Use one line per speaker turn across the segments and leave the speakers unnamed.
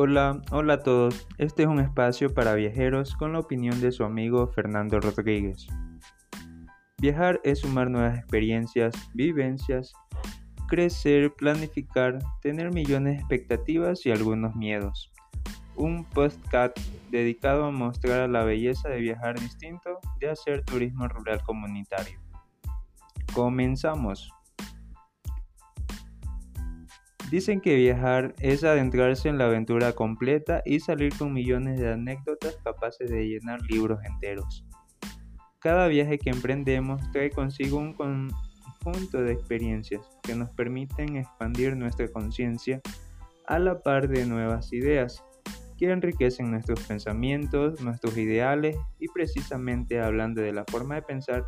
Hola, hola a todos. Este es un espacio para viajeros con la opinión de su amigo Fernando Rodríguez. Viajar es sumar nuevas experiencias, vivencias, crecer, planificar, tener millones de expectativas y algunos miedos. Un podcast dedicado a mostrar la belleza de viajar distinto, de hacer turismo rural comunitario. Comenzamos. Dicen que viajar es adentrarse en la aventura completa y salir con millones de anécdotas capaces de llenar libros enteros. Cada viaje que emprendemos trae consigo un conjunto de experiencias que nos permiten expandir nuestra conciencia a la par de nuevas ideas que enriquecen nuestros pensamientos, nuestros ideales y precisamente hablando de la forma de pensar,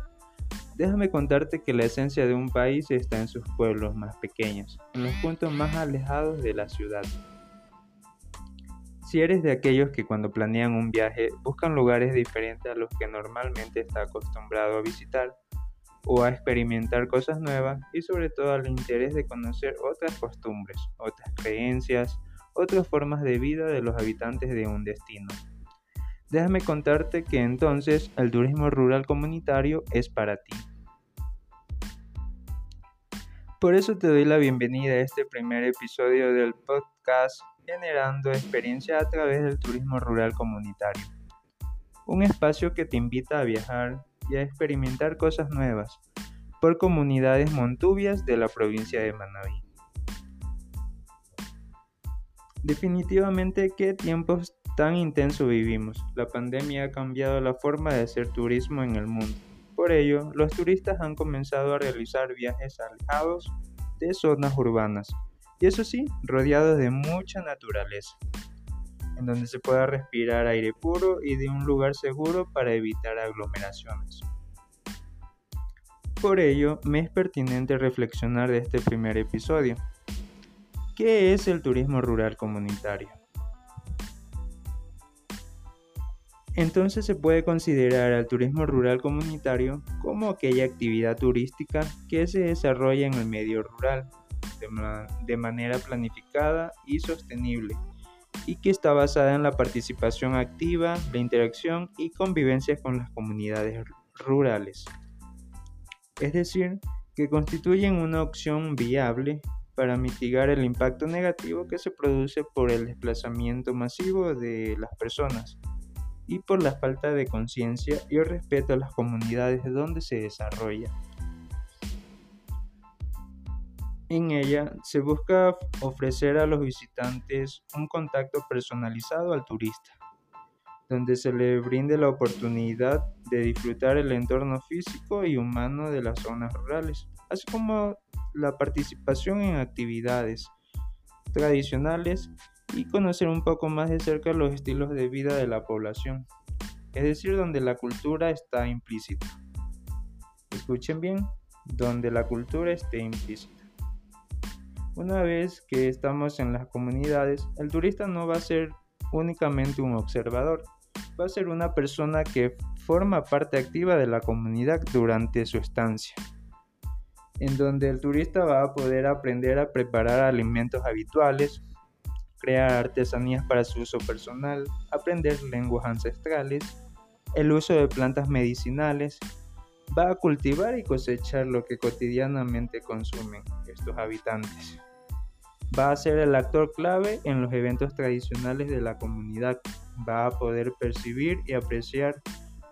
Déjame contarte que la esencia de un país está en sus pueblos más pequeños, en los puntos más alejados de la ciudad. Si eres de aquellos que cuando planean un viaje buscan lugares diferentes a los que normalmente está acostumbrado a visitar, o a experimentar cosas nuevas y sobre todo al interés de conocer otras costumbres, otras creencias, otras formas de vida de los habitantes de un destino. Déjame contarte que entonces el turismo rural comunitario es para ti. Por eso te doy la bienvenida a este primer episodio del podcast Generando experiencia a través del turismo rural comunitario. Un espacio que te invita a viajar y a experimentar cosas nuevas por comunidades montubias de la provincia de Manabí. Definitivamente qué tiempos tan intensos vivimos. La pandemia ha cambiado la forma de hacer turismo en el mundo por ello, los turistas han comenzado a realizar viajes alejados de zonas urbanas, y eso sí, rodeados de mucha naturaleza, en donde se pueda respirar aire puro y de un lugar seguro para evitar aglomeraciones. Por ello, me es pertinente reflexionar de este primer episodio. ¿Qué es el turismo rural comunitario? Entonces se puede considerar al turismo rural comunitario como aquella actividad turística que se desarrolla en el medio rural de, manera planificada y sostenible y que está basada en la participación activa, la interacción y convivencia con las comunidades rurales. Es decir, que constituyen una opción viable para mitigar el impacto negativo que se produce por el desplazamiento masivo de las personas y por la falta de conciencia y respeto a las comunidades donde se desarrolla. En ella se busca ofrecer a los visitantes un contacto personalizado al turista, donde se le brinde la oportunidad de disfrutar el entorno físico y humano de las zonas rurales, así como la participación en actividades tradicionales y conocer un poco más de cerca los estilos de vida de la población, es decir, donde la cultura está implícita. Escuchen bien, donde la cultura esté implícita. Una vez que estamos en las comunidades, el turista no va a ser únicamente un observador, va a ser una persona que forma parte activa de la comunidad durante su estancia, en donde el turista va a poder aprender a preparar alimentos habituales, crear artesanías para su uso personal, aprender lenguas ancestrales, el uso de plantas medicinales, va a cultivar y cosechar lo que cotidianamente consumen estos habitantes. Va a ser el actor clave en los eventos tradicionales de la comunidad. Va a poder percibir y apreciar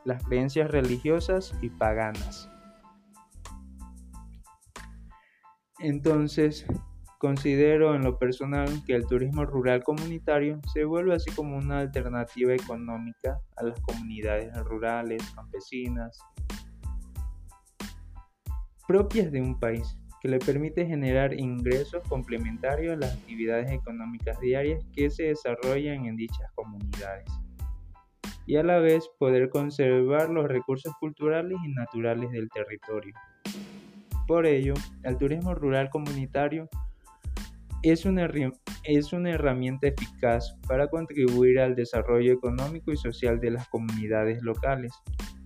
las creencias religiosas y paganas. Entonces, Considero en lo personal que el turismo rural comunitario se vuelve así como una alternativa económica a las comunidades rurales, campesinas, propias de un país, que le permite generar ingresos complementarios a las actividades económicas diarias que se desarrollan en dichas comunidades, y a la vez poder conservar los recursos culturales y naturales del territorio. Por ello, el turismo rural comunitario es una, es una herramienta eficaz para contribuir al desarrollo económico y social de las comunidades locales,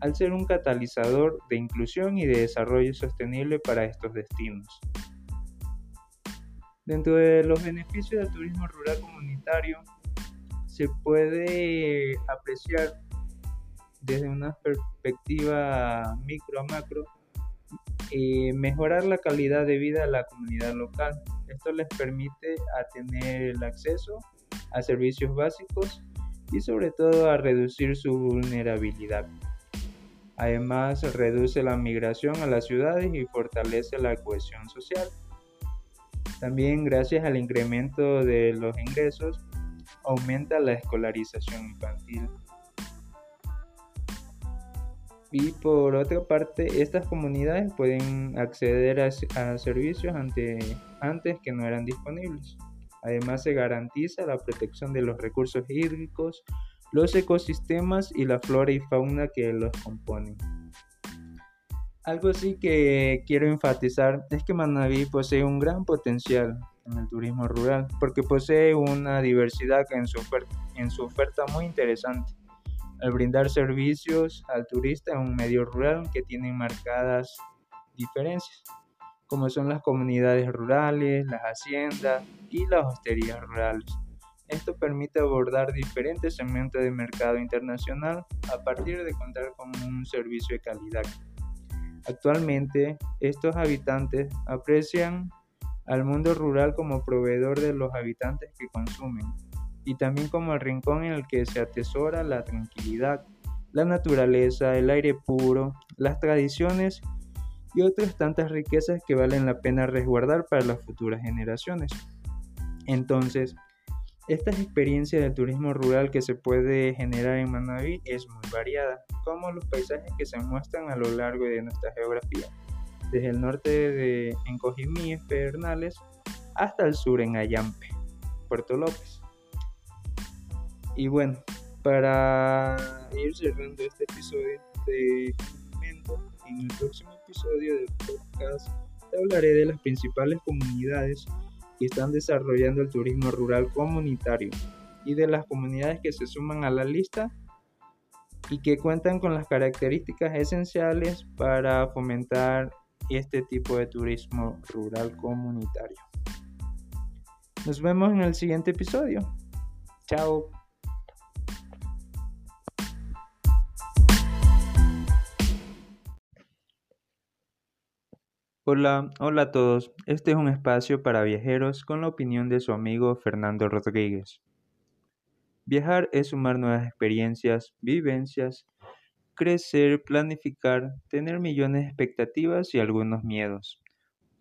al ser un catalizador de inclusión y de desarrollo sostenible para estos destinos. Dentro de los beneficios del turismo rural comunitario, se puede apreciar desde una perspectiva micro a macro eh, mejorar la calidad de vida de la comunidad local. Esto les permite tener el acceso a servicios básicos y sobre todo a reducir su vulnerabilidad. Además, reduce la migración a las ciudades y fortalece la cohesión social. También gracias al incremento de los ingresos, aumenta la escolarización infantil. Y por otra parte, estas comunidades pueden acceder a, servicios antes que no eran disponibles. Además, se garantiza la protección de los recursos hídricos, los ecosistemas y la flora y fauna que los componen. Algo sí que quiero enfatizar es que Manabí posee un gran potencial en el turismo rural porque posee una diversidad en su oferta muy interesante al brindar servicios al turista en un medio rural que tienen marcadas diferencias, como son las comunidades rurales, las haciendas y las hosterías rurales. Esto permite abordar diferentes segmentos de mercado internacional a partir de contar con un servicio de calidad. Actualmente, estos habitantes aprecian al mundo rural como proveedor de los habitantes que consumen, y también como el rincón en el que se atesora la tranquilidad, la naturaleza, el aire puro, las tradiciones y otras tantas riquezas que valen la pena resguardar para las futuras generaciones. Entonces, esta experiencia del turismo rural que se puede generar en Manaví es muy variada, como los paisajes que se muestran a lo largo de nuestra geografía, desde el norte de Encojimí, Pernales, hasta el sur en Ayampe, Puerto López. Y bueno, para ir cerrando este episodio, de momento, en el próximo episodio del podcast te hablaré de las principales comunidades que están desarrollando el turismo rural comunitario y de las comunidades que se suman a la lista y que cuentan con las características esenciales para fomentar este tipo de turismo rural comunitario. Nos vemos en el siguiente episodio. Chao. Hola, hola a todos. Este es un espacio para viajeros con la opinión de su amigo Fernando Rodríguez. Viajar es sumar nuevas experiencias, vivencias, crecer, planificar, tener millones de expectativas y algunos miedos.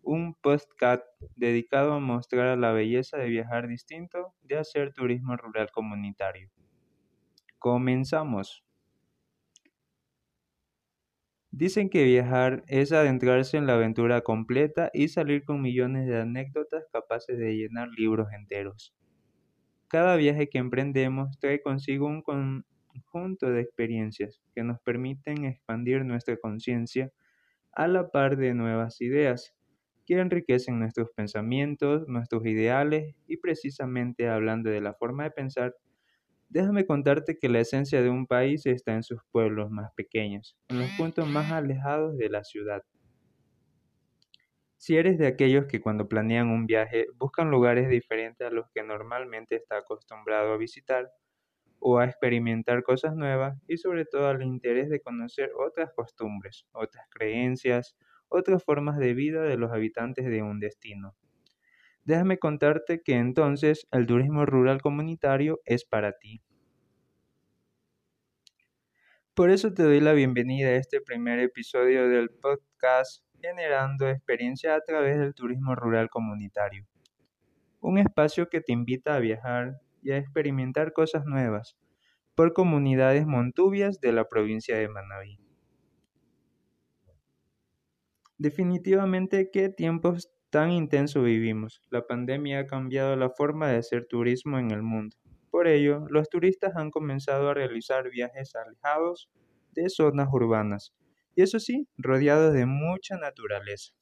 Un postcat dedicado a mostrar la belleza de viajar distinto, de hacer turismo rural comunitario. Comenzamos. Dicen que viajar es adentrarse en la aventura completa y salir con millones de anécdotas capaces de llenar libros enteros. Cada viaje que emprendemos trae consigo un conjunto de experiencias que nos permiten expandir nuestra conciencia a la par de nuevas ideas que enriquecen nuestros pensamientos, nuestros ideales y precisamente hablando de la forma de pensar, Déjame contarte que la esencia de un país está en sus pueblos más pequeños, en los puntos más alejados de la ciudad. Si eres de aquellos que cuando planean un viaje buscan lugares diferentes a los que normalmente está acostumbrado a visitar, o a experimentar cosas nuevas y sobre todo al interés de conocer otras costumbres, otras creencias, otras formas de vida de los habitantes de un destino. Déjame contarte que entonces el turismo rural comunitario es para ti. Por eso te doy la bienvenida a este primer episodio del podcast Generando experiencia a través del turismo rural comunitario. Un espacio que te invita a viajar y a experimentar cosas nuevas por comunidades montubias de la provincia de Manabí. Definitivamente, qué tiempos tan intenso vivimos. La pandemia ha cambiado la forma de hacer turismo en el mundo. Por ello, los turistas han comenzado a realizar viajes alejados de zonas urbanas, y eso sí, rodeados de mucha naturaleza,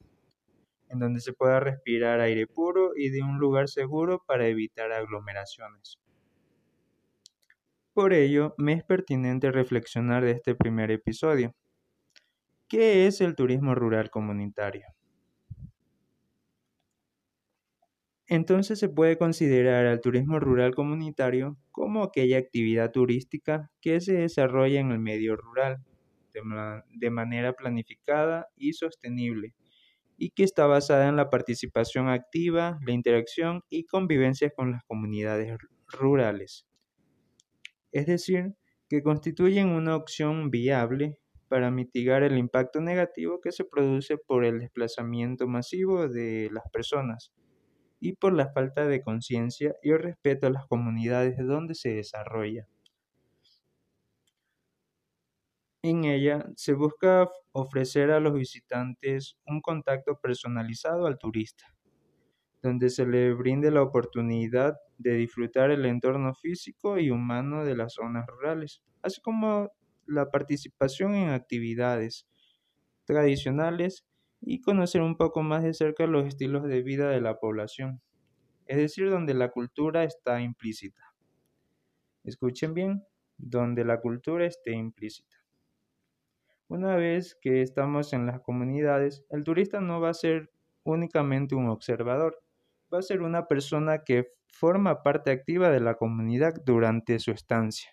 en donde se pueda respirar aire puro y de un lugar seguro para evitar aglomeraciones. Por ello, me es pertinente reflexionar de este primer episodio. ¿Qué es el turismo rural comunitario? Entonces se puede considerar al turismo rural comunitario como aquella actividad turística que se desarrolla en el medio rural de, manera planificada y sostenible y que está basada en la participación activa, la interacción y convivencia con las comunidades rurales. Es decir, que constituyen una opción viable para mitigar el impacto negativo que se produce por el desplazamiento masivo de las personas y por la falta de conciencia y el respeto a las comunidades donde se desarrolla. En ella se busca ofrecer a los visitantes un contacto personalizado al turista, donde se le brinde la oportunidad de disfrutar el entorno físico y humano de las zonas rurales, así como la participación en actividades tradicionales y conocer un poco más de cerca los estilos de vida de la población, es decir, donde la cultura está implícita. Escuchen bien, donde la cultura esté implícita. Una vez que estamos en las comunidades, el turista no va a ser únicamente un observador, va a ser una persona que forma parte activa de la comunidad durante su estancia,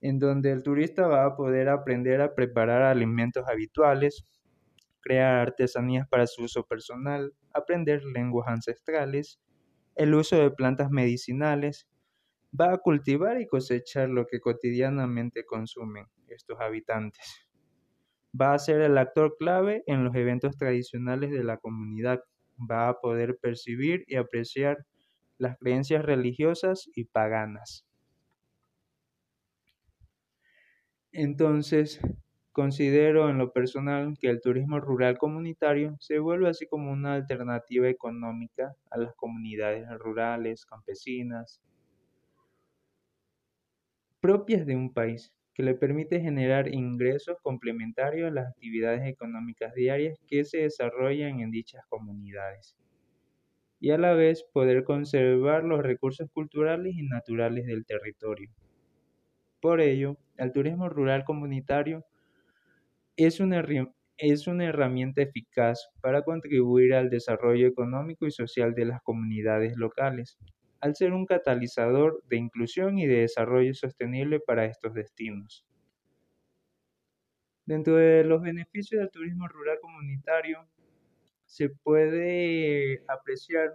en donde el turista va a poder aprender a preparar alimentos habituales, crear artesanías para su uso personal, aprender lenguas ancestrales, el uso de plantas medicinales, va a cultivar y cosechar lo que cotidianamente consumen estos habitantes. Va a ser el actor clave en los eventos tradicionales de la comunidad. Va a poder percibir y apreciar las creencias religiosas y paganas. Entonces, Considero en lo personal que el turismo rural comunitario se vuelve así como una alternativa económica a las comunidades rurales, campesinas, propias de un país, que le permite generar ingresos complementarios a las actividades económicas diarias que se desarrollan en dichas comunidades, y a la vez poder conservar los recursos culturales y naturales del territorio. Por ello, el turismo rural comunitario es una, es una herramienta eficaz para contribuir al desarrollo económico y social de las comunidades locales, al ser un catalizador de inclusión y de desarrollo sostenible para estos destinos. Dentro de los beneficios del turismo rural comunitario, se puede apreciar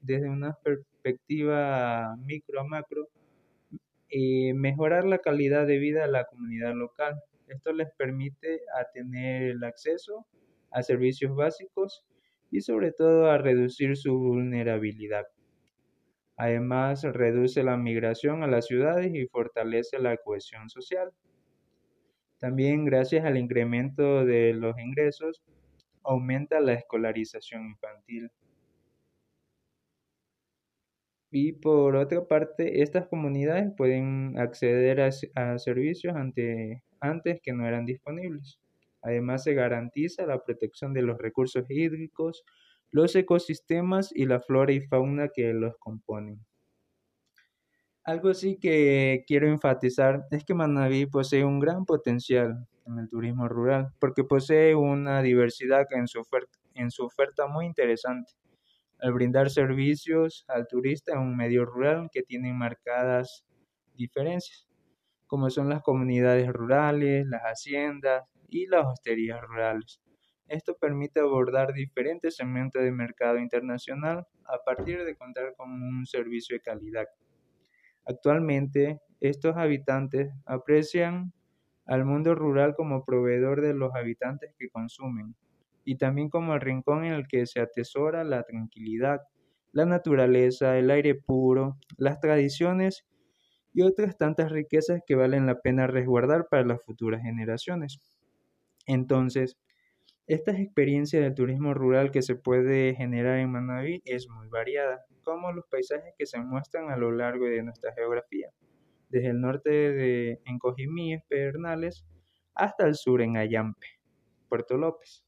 desde una perspectiva micro a macro, eh, mejorar la calidad de vida de la comunidad local, esto les permite a tener el acceso a servicios básicos y sobre todo a reducir su vulnerabilidad. Además, reduce la migración a las ciudades y fortalece la cohesión social. También gracias al incremento de los ingresos, aumenta la escolarización infantil. Y por otra parte, estas comunidades pueden acceder a, servicios ante, antes que no eran disponibles. Además, se garantiza la protección de los recursos hídricos, los ecosistemas y la flora y fauna que los componen. Algo sí que quiero enfatizar es que Manabí posee un gran potencial en el turismo rural, porque posee una diversidad en su oferta muy interesante al brindar servicios al turista en un medio rural que tiene marcadas diferencias, como son las comunidades rurales, las haciendas y las hosterías rurales. Esto permite abordar diferentes segmentos de mercado internacional a partir de contar con un servicio de calidad. Actualmente, estos habitantes aprecian al mundo rural como proveedor de los habitantes que consumen, y también como el rincón en el que se atesora la tranquilidad, la naturaleza, el aire puro, las tradiciones y otras tantas riquezas que valen la pena resguardar para las futuras generaciones. Entonces, esta experiencia del turismo rural que se puede generar en Manaví es muy variada, como los paisajes que se muestran a lo largo de nuestra geografía, desde el norte de Encojimíes, Pedernales, hasta el sur en Ayampe, Puerto López.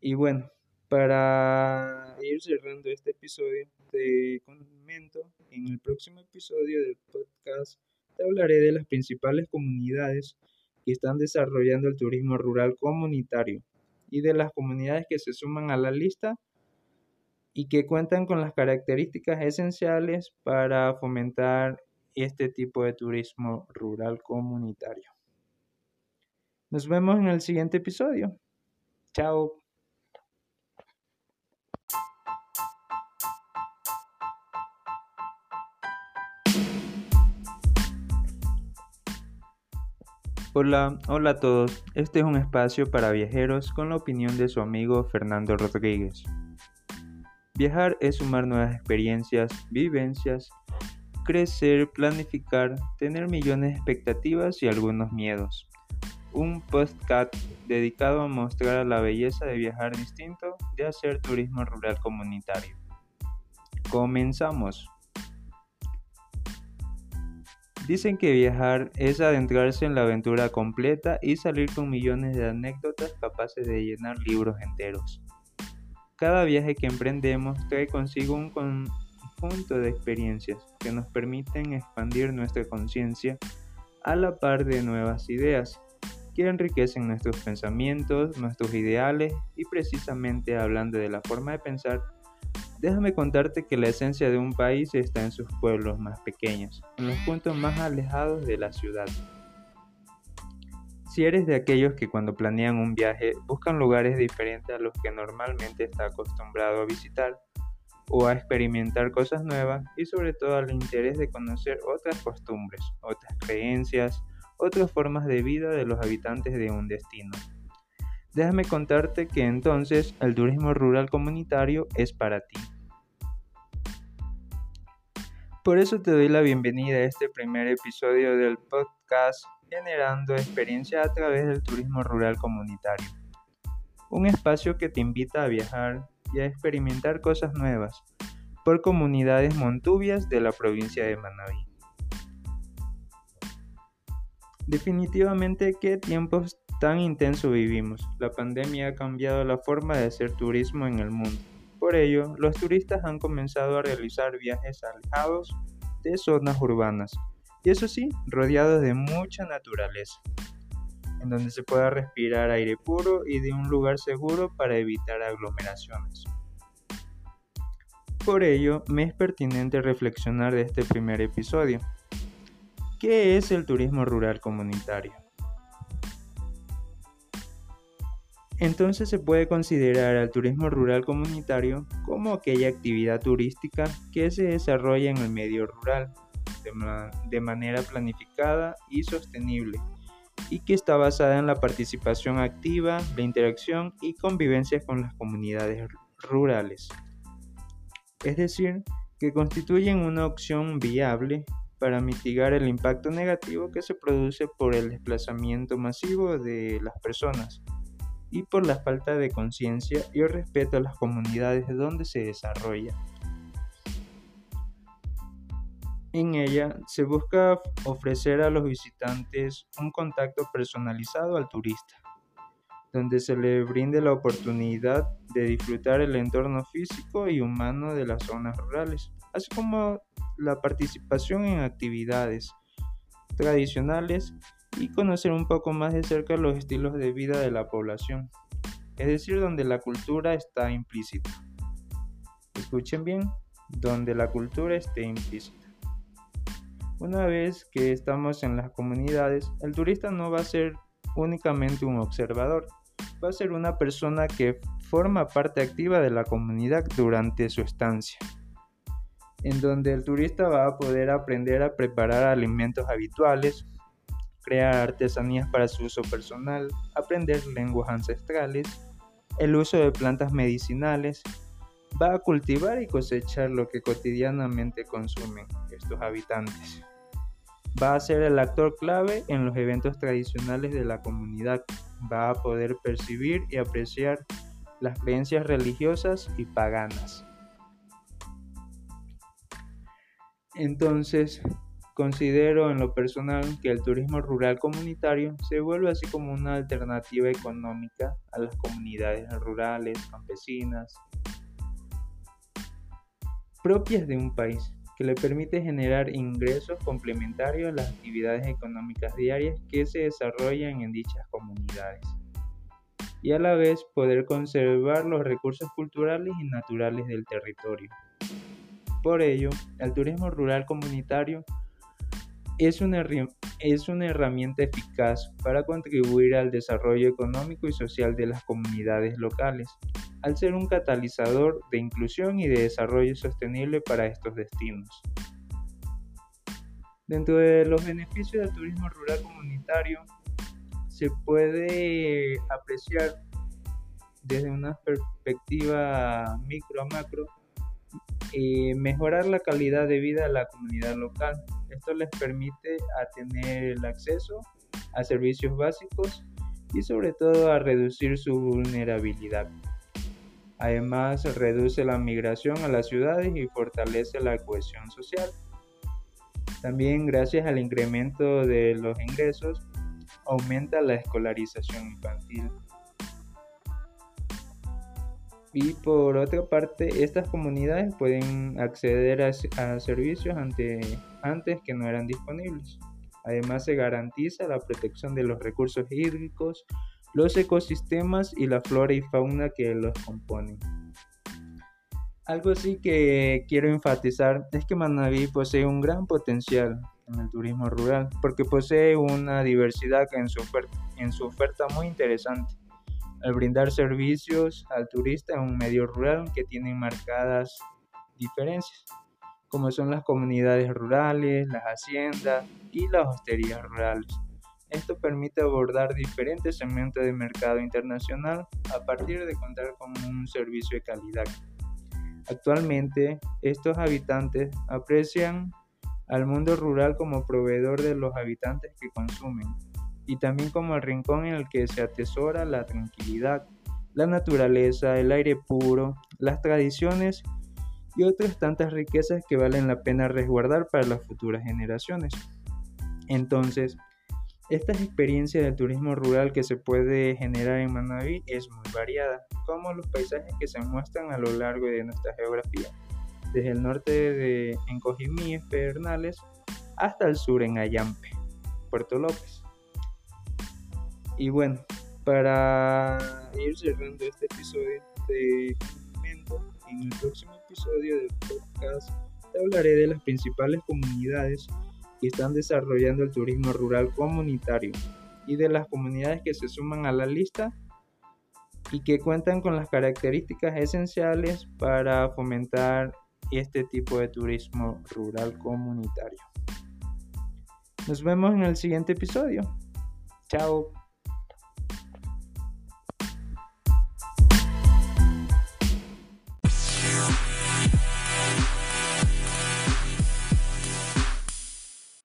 Y bueno, para ir cerrando este episodio, te comento, en el próximo episodio del podcast te hablaré de las principales comunidades que están desarrollando el turismo rural comunitario y de las comunidades que se suman a la lista y que cuentan con las características esenciales para fomentar este tipo de turismo rural comunitario. Nos vemos en el siguiente episodio. Chao. Hola, hola a todos. Este es un espacio para viajeros con la opinión de su amigo Fernando Rodríguez. Viajar es sumar nuevas experiencias, vivencias, crecer, planificar, tener millones de expectativas y algunos miedos. Un podcast dedicado a mostrar la belleza de viajar distinto, de hacer turismo rural comunitario. Comenzamos. Dicen que viajar es adentrarse en la aventura completa y salir con millones de anécdotas capaces de llenar libros enteros. Cada viaje que emprendemos trae consigo un conjunto de experiencias que nos permiten expandir nuestra conciencia a la par de nuevas ideas que enriquecen nuestros pensamientos, nuestros ideales y precisamente hablando de la forma de pensar, Déjame contarte que la esencia de un país está en sus pueblos más pequeños, en los puntos más alejados de la ciudad. Si eres de aquellos que cuando planean un viaje buscan lugares diferentes a los que normalmente está acostumbrado a visitar, o a experimentar cosas nuevas y sobre todo al interés de conocer otras costumbres, otras creencias, otras formas de vida de los habitantes de un destino. Déjame contarte que entonces el turismo rural comunitario es para ti. Por eso te doy la bienvenida a este primer episodio del podcast Generando experiencia a través del turismo rural comunitario. Un espacio que te invita a viajar y a experimentar cosas nuevas por comunidades montubias de la provincia de Manabí. Definitivamente qué tiempos tan intenso vivimos. La pandemia ha cambiado la forma de hacer turismo en el mundo. Por ello, los turistas han comenzado a realizar viajes alejados de zonas urbanas, y eso sí, rodeados de mucha naturaleza, en donde se pueda respirar aire puro y de un lugar seguro para evitar aglomeraciones. Por ello, me es pertinente reflexionar de este primer episodio. ¿Qué es el turismo rural comunitario? Entonces se puede considerar al turismo rural comunitario como aquella actividad turística que se desarrolla en el medio rural de, manera planificada y sostenible y que está basada en la participación activa, la interacción y convivencia con las comunidades rurales. Es decir, que constituyen una opción viable para mitigar el impacto negativo que se produce por el desplazamiento masivo de las personas y por la falta de conciencia y respeto a las comunidades donde se desarrolla. En ella se busca ofrecer a los visitantes un contacto personalizado al turista, donde se le brinde la oportunidad de disfrutar el entorno físico y humano de las zonas rurales, así como la participación en actividades tradicionales y conocer un poco más de cerca los estilos de vida de la población, es decir, donde la cultura está implícita. Escuchen bien, donde la cultura esté implícita. Una vez que estamos en las comunidades, el turista no va a ser únicamente un observador, va a ser una persona que forma parte activa de la comunidad durante su estancia, en donde el turista va a poder aprender a preparar alimentos habituales, crear artesanías para su uso personal, aprender lenguas ancestrales, el uso de plantas medicinales, va a cultivar y cosechar lo que cotidianamente consumen estos habitantes. Va a ser el actor clave en los eventos tradicionales de la comunidad. Va a poder percibir y apreciar las creencias religiosas y paganas. Entonces, Considero en lo personal que el turismo rural comunitario se vuelve así como una alternativa económica a las comunidades rurales, campesinas, propias de un país, que le permite generar ingresos complementarios a las actividades económicas diarias que se desarrollan en dichas comunidades. y a la vez poder conservar los recursos culturales y naturales del territorio. Por ello, el turismo rural comunitario es una, es una herramienta eficaz para contribuir al desarrollo económico y social de las comunidades locales, al ser un catalizador de inclusión y de desarrollo sostenible para estos destinos. Dentro de los beneficios del turismo rural comunitario, se puede apreciar desde una perspectiva micro a macro eh, mejorar la calidad de vida de la comunidad local. Esto les permite a tener el acceso a servicios básicos y sobre todo a reducir su vulnerabilidad. Además, reduce la migración a las ciudades y fortalece la cohesión social. También gracias al incremento de los ingresos, aumenta la escolarización infantil. Y por otra parte, estas comunidades pueden acceder a, servicios antes que no eran disponibles. Además, se garantiza la protección de los recursos hídricos, los ecosistemas y la flora y fauna que los componen. Algo sí que quiero enfatizar es que Manaví posee un gran potencial en el turismo rural porque posee una diversidad en su en su oferta muy interesante al brindar servicios al turista en un medio rural que tiene marcadas diferencias, como son las comunidades rurales, las haciendas y las hosterías rurales. Esto permite abordar diferentes segmentos de mercado internacional a partir de contar con un servicio de calidad. Actualmente, estos habitantes aprecian al mundo rural como proveedor de los habitantes que consumen, y también como el rincón en el que se atesora la tranquilidad, la naturaleza, el aire puro, las tradiciones y otras tantas riquezas que valen la pena resguardar para las futuras generaciones. Entonces, esta experiencia del turismo rural que se puede generar en Manaví es muy variada, como los paisajes que se muestran a lo largo de nuestra geografía, desde el norte de Encojimí, Pedernales, hasta el sur en Ayampe, Puerto López. Y bueno, para ir cerrando este episodio de en el próximo episodio del podcast te hablaré de las principales comunidades que están desarrollando el turismo rural comunitario y de las comunidades que se suman a la lista y que cuentan con las características esenciales para fomentar este tipo de turismo rural comunitario. Nos vemos en el siguiente episodio. Chao.